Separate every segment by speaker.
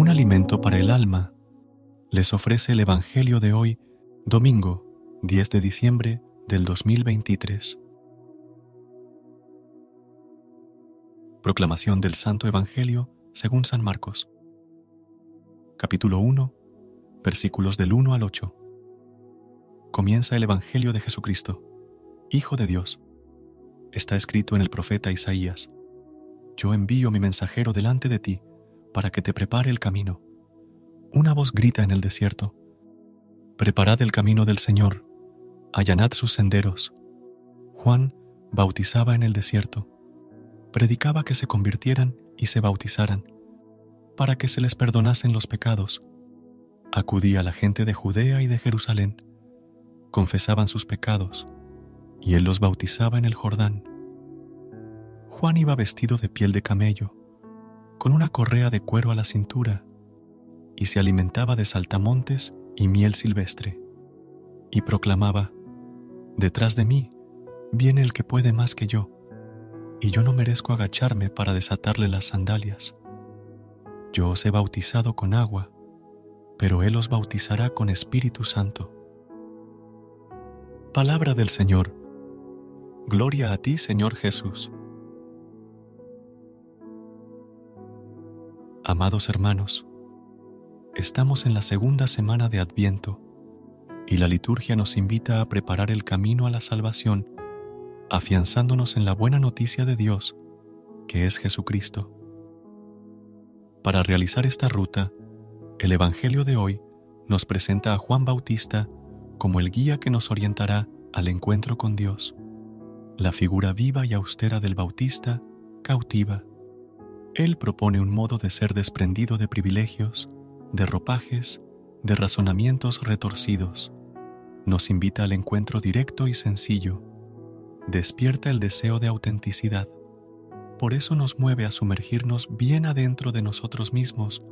Speaker 1: Un alimento para el alma, les ofrece el Evangelio de hoy, domingo 10 de diciembre del 2023. Proclamación del Santo Evangelio según San Marcos. Capítulo 1, versículos del 1 al 8. Comienza el Evangelio de Jesucristo, Hijo de Dios. Está escrito en el profeta Isaías. Yo envío mi mensajero delante de ti para que te prepare el camino. Una voz grita en el desierto, Preparad el camino del Señor, allanad sus senderos. Juan bautizaba en el desierto, predicaba que se convirtieran y se bautizaran, para que se les perdonasen los pecados. Acudía la gente de Judea y de Jerusalén, confesaban sus pecados, y él los bautizaba en el Jordán. Juan iba vestido de piel de camello, con una correa de cuero a la cintura, y se alimentaba de saltamontes y miel silvestre, y proclamaba, Detrás de mí viene el que puede más que yo, y yo no merezco agacharme para desatarle las sandalias. Yo os he bautizado con agua, pero Él os bautizará con Espíritu Santo. Palabra del Señor. Gloria a ti, Señor Jesús. Amados hermanos, estamos en la segunda semana de Adviento y la liturgia nos invita a preparar el camino a la salvación, afianzándonos en la buena noticia de Dios, que es Jesucristo. Para realizar esta ruta, el Evangelio de hoy nos presenta a Juan Bautista como el guía que nos orientará al encuentro con Dios. La figura viva y austera del Bautista cautiva él propone un modo de ser desprendido de privilegios, de ropajes, de razonamientos retorcidos. Nos invita al encuentro directo y sencillo. Despierta el deseo de autenticidad. Por eso nos mueve a sumergirnos bien adentro de nosotros mismos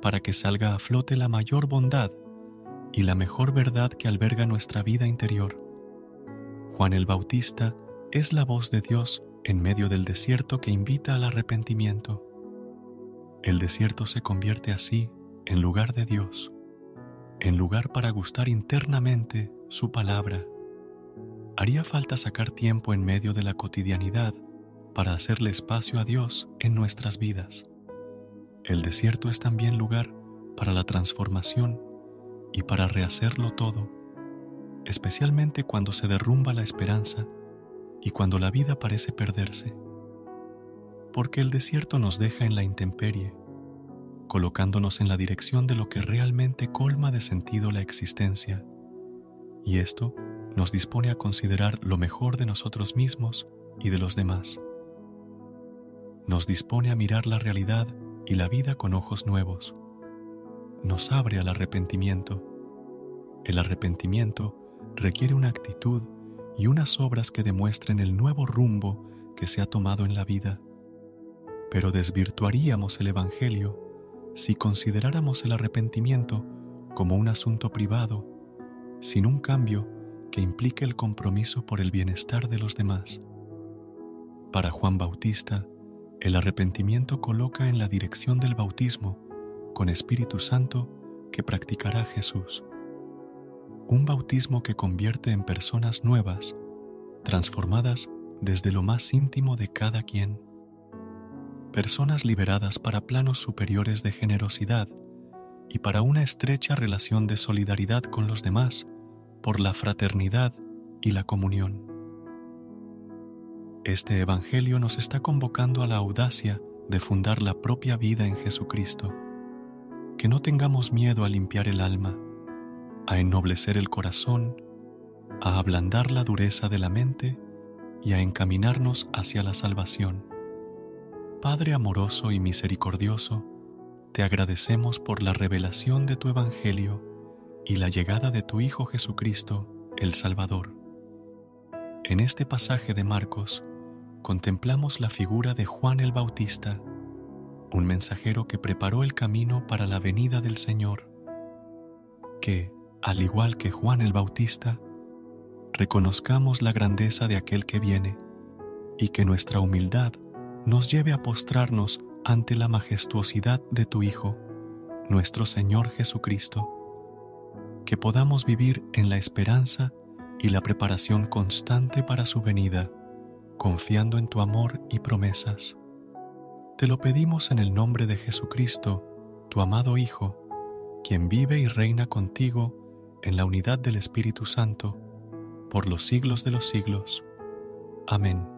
Speaker 1: para que salga a flote la mayor bondad y la mejor verdad que alberga nuestra vida interior. Juan el Bautista es la voz de Dios en medio del desierto que invita al arrepentimiento. El desierto se convierte así en lugar de Dios, en lugar para gustar internamente su palabra. Haría falta sacar tiempo en medio de la cotidianidad para hacerle espacio a Dios en nuestras vidas. El desierto es también lugar para la transformación y para rehacerlo todo, especialmente cuando se derrumba la esperanza y cuando la vida parece perderse porque el desierto nos deja en la intemperie, colocándonos en la dirección de lo que realmente colma de sentido la existencia, y esto nos dispone a considerar lo mejor de nosotros mismos y de los demás. Nos dispone a mirar la realidad y la vida con ojos nuevos. Nos abre al arrepentimiento. El arrepentimiento requiere una actitud y unas obras que demuestren el nuevo rumbo que se ha tomado en la vida pero desvirtuaríamos el Evangelio si consideráramos el arrepentimiento como un asunto privado, sin un cambio que implique el compromiso por el bienestar de los demás. Para Juan Bautista, el arrepentimiento coloca en la dirección del bautismo con Espíritu Santo que practicará Jesús. Un bautismo que convierte en personas nuevas, transformadas desde lo más íntimo de cada quien personas liberadas para planos superiores de generosidad y para una estrecha relación de solidaridad con los demás por la fraternidad y la comunión. Este Evangelio nos está convocando a la audacia de fundar la propia vida en Jesucristo, que no tengamos miedo a limpiar el alma, a ennoblecer el corazón, a ablandar la dureza de la mente y a encaminarnos hacia la salvación. Padre amoroso y misericordioso, te agradecemos por la revelación de tu Evangelio y la llegada de tu Hijo Jesucristo, el Salvador. En este pasaje de Marcos, contemplamos la figura de Juan el Bautista, un mensajero que preparó el camino para la venida del Señor, que, al igual que Juan el Bautista, reconozcamos la grandeza de aquel que viene y que nuestra humildad nos lleve a postrarnos ante la majestuosidad de tu Hijo, nuestro Señor Jesucristo, que podamos vivir en la esperanza y la preparación constante para su venida, confiando en tu amor y promesas. Te lo pedimos en el nombre de Jesucristo, tu amado Hijo, quien vive y reina contigo en la unidad del Espíritu Santo, por los siglos de los siglos. Amén.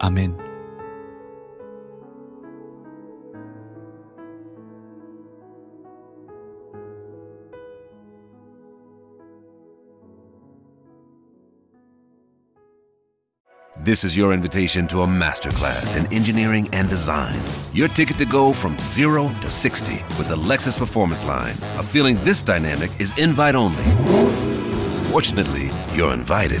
Speaker 1: Amén.
Speaker 2: This is your invitation to a masterclass in engineering and design. Your ticket to go from zero to 60 with the Lexus Performance Line. A feeling this dynamic is invite only. Fortunately, you're invited.